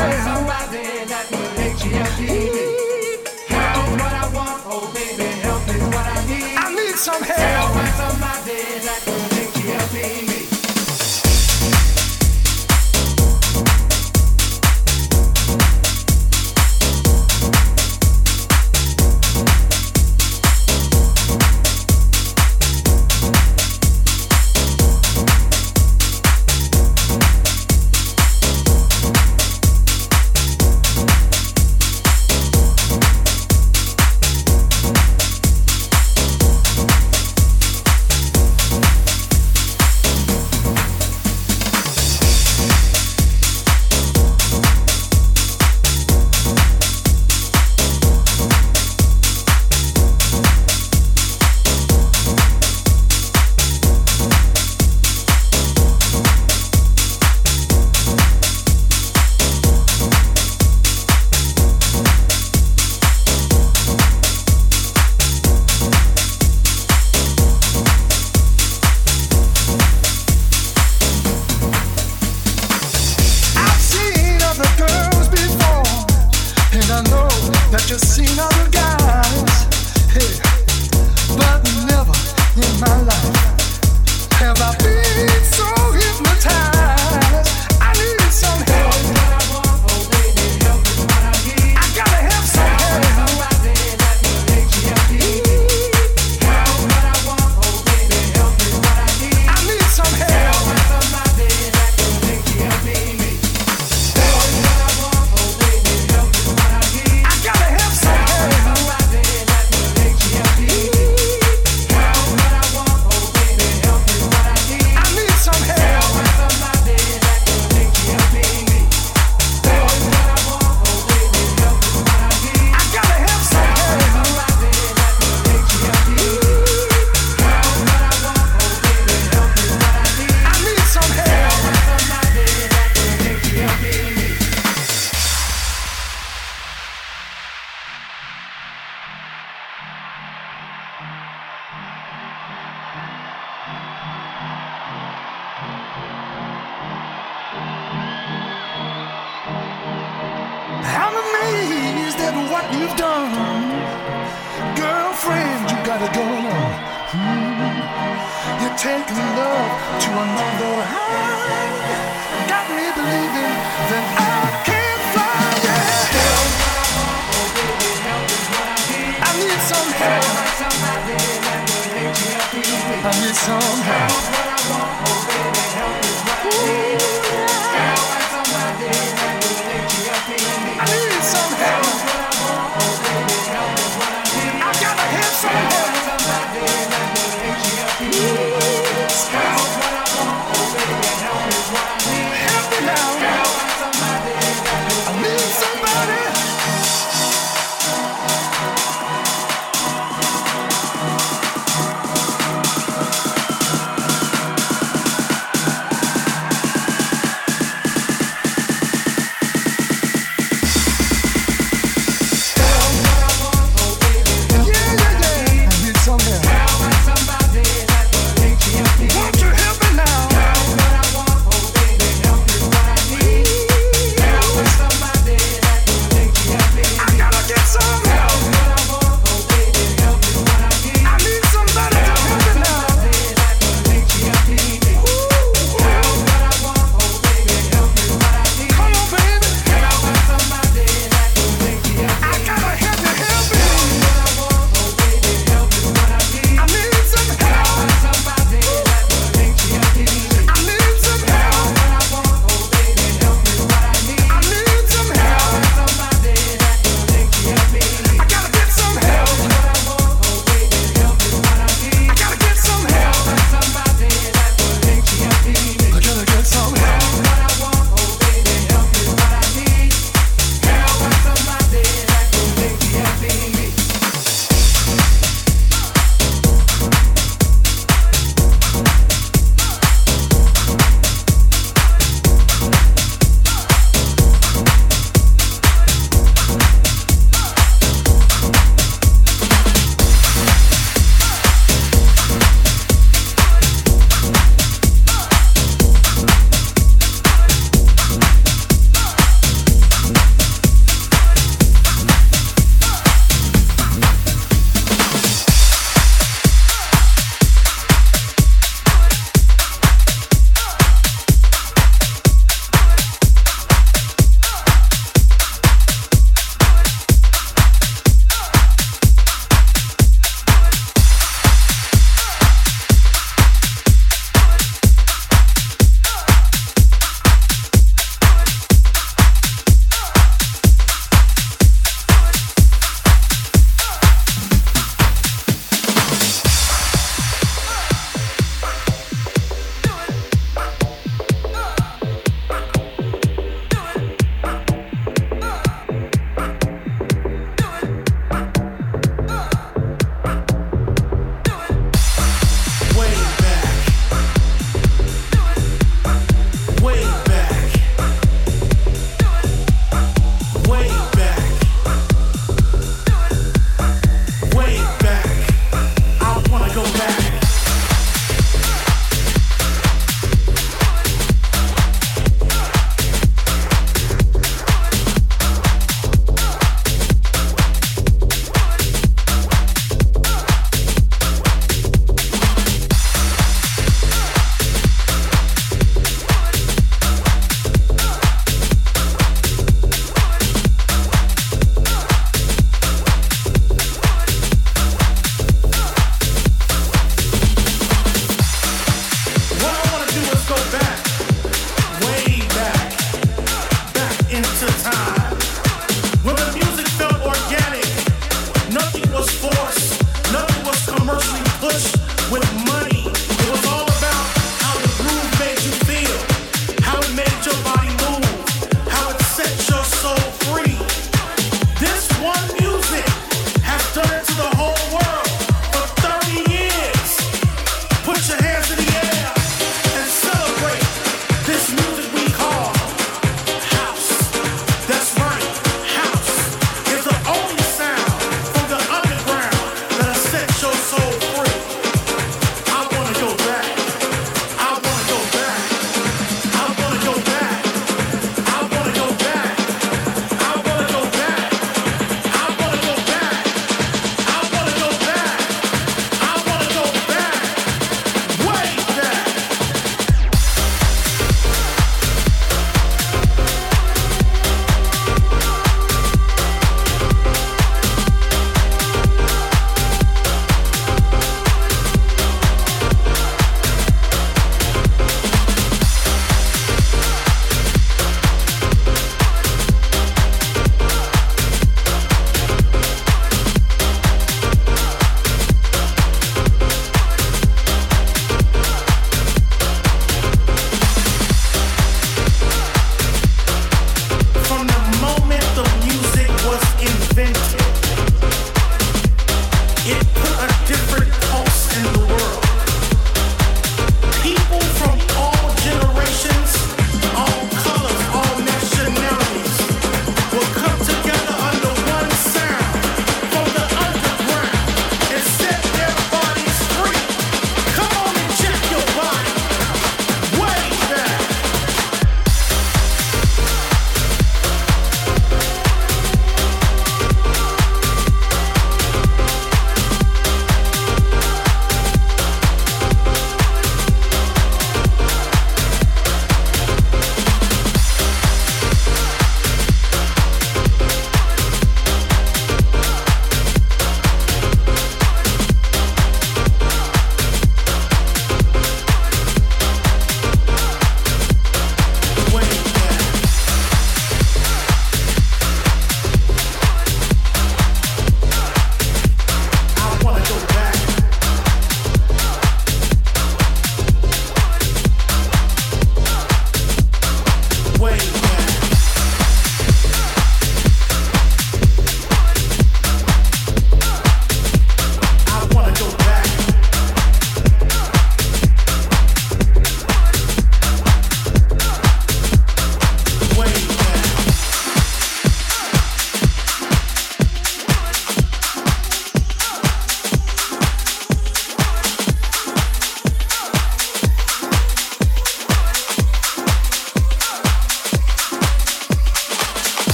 Somebody that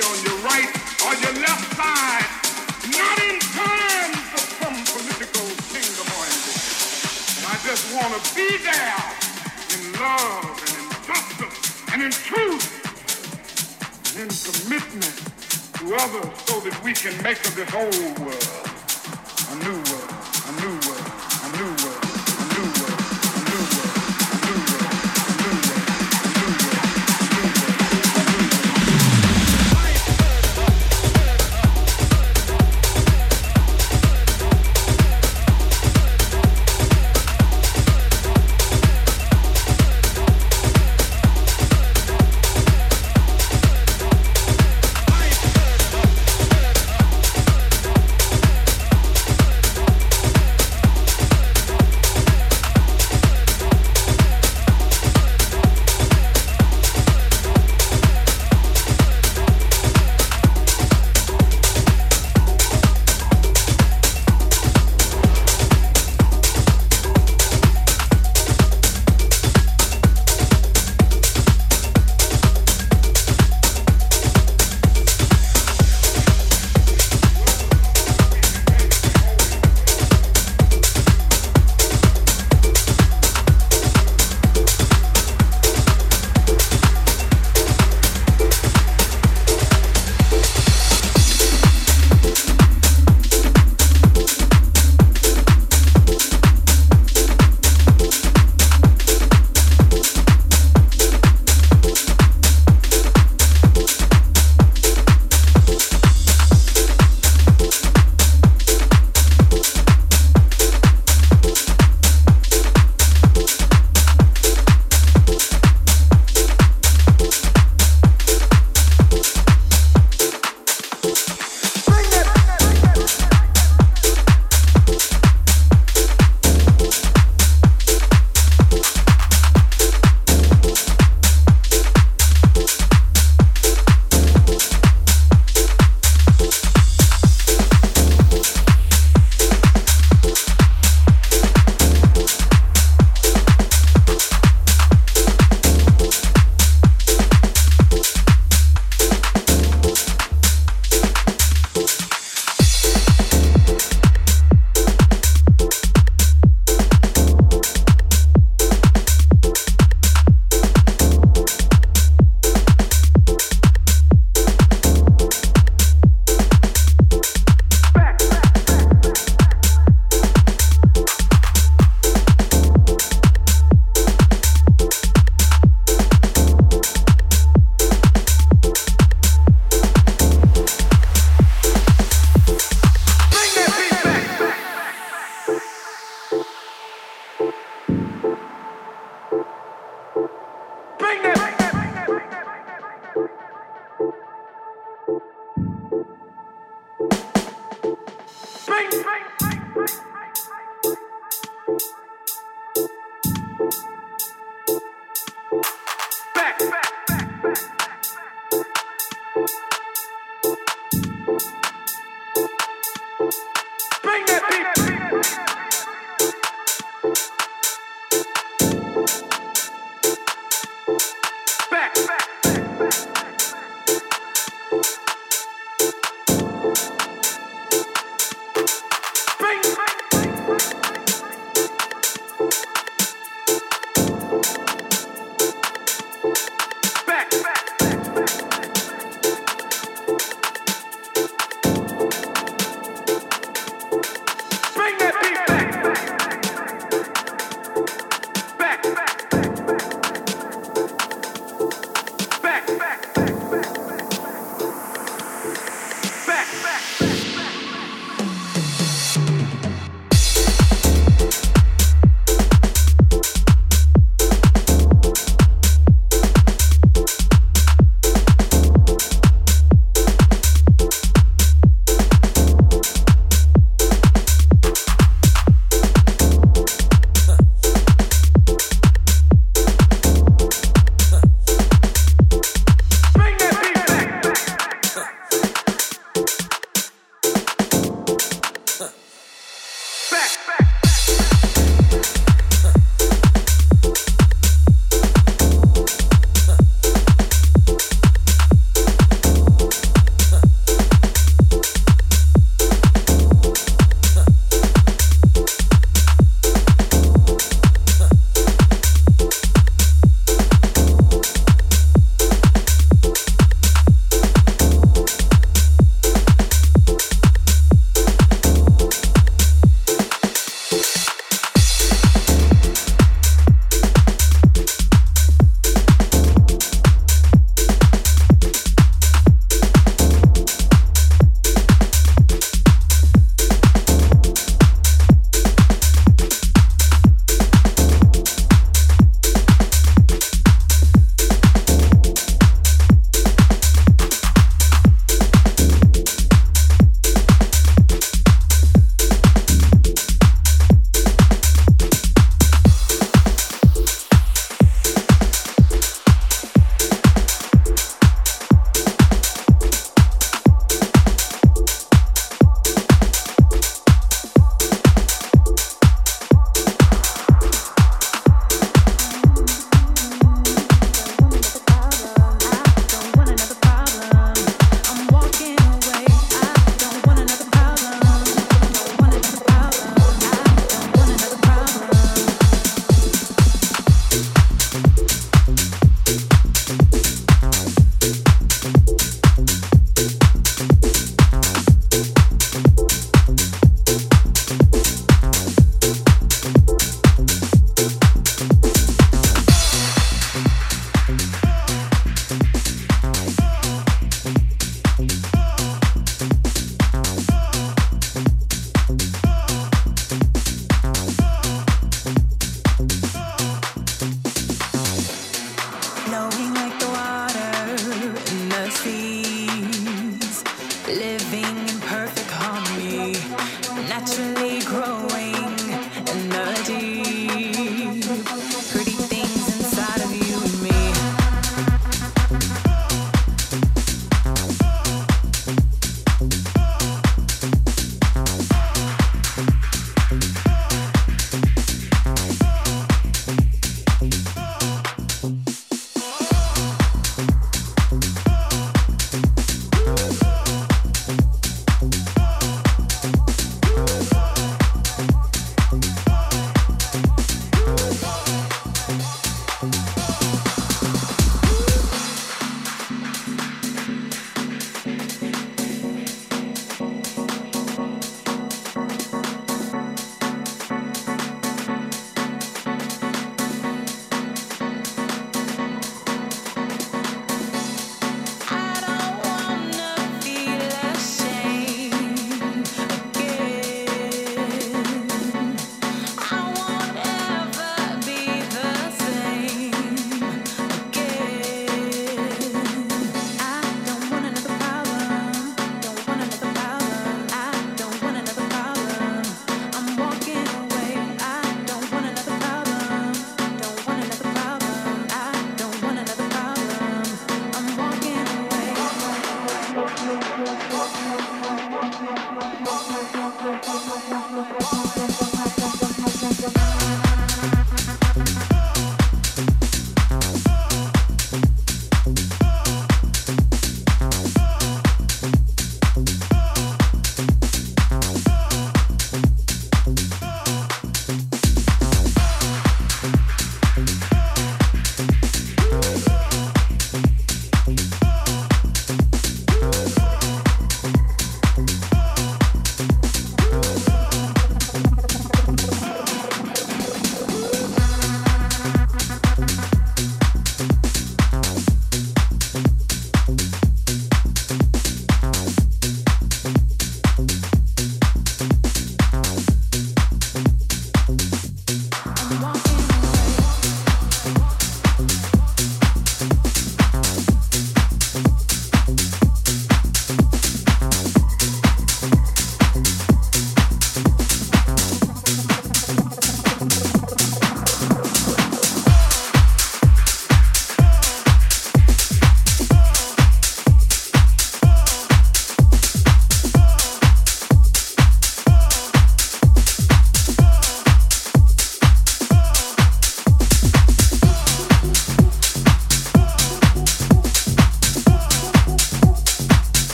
on your right or your left side, not in time for some political kingdom or. And I just want to be there in love and in justice and in truth and in commitment to others so that we can make of this old world a new world.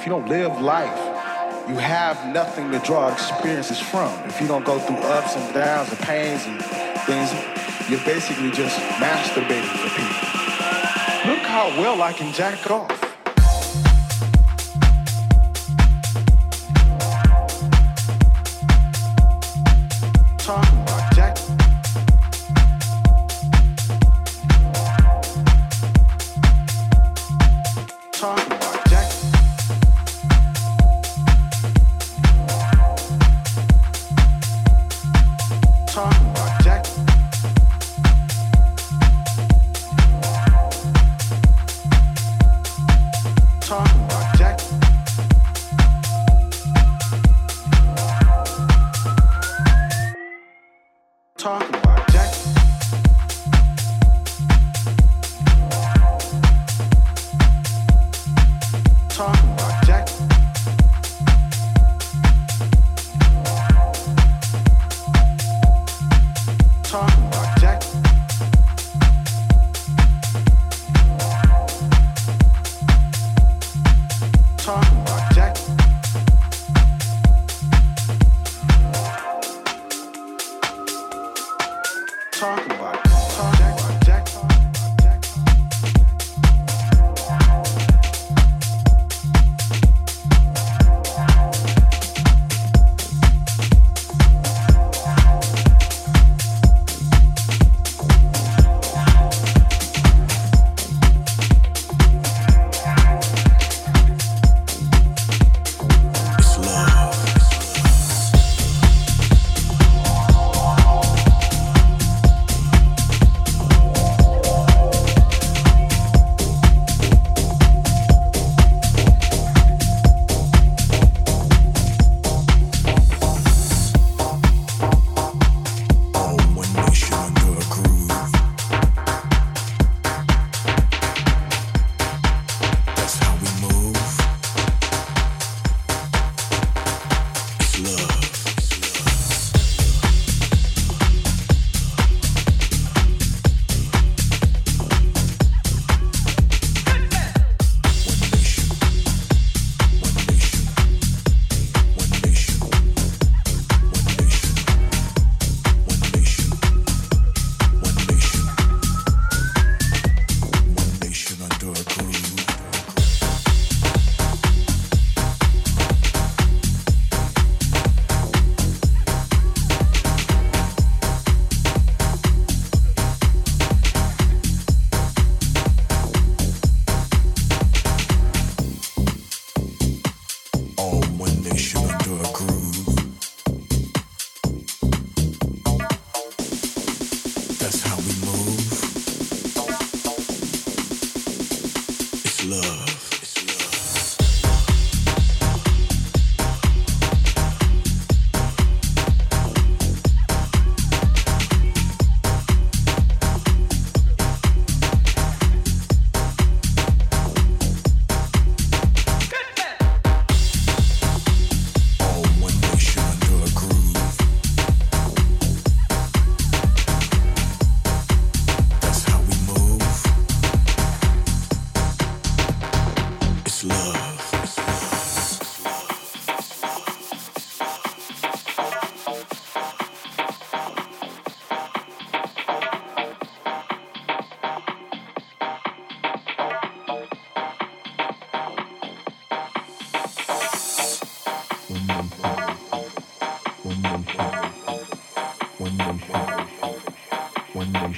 If you don't live life, you have nothing to draw experiences from. If you don't go through ups and downs and pains and things, you're basically just masturbating for people. Look how well I can jack off.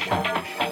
Thank you.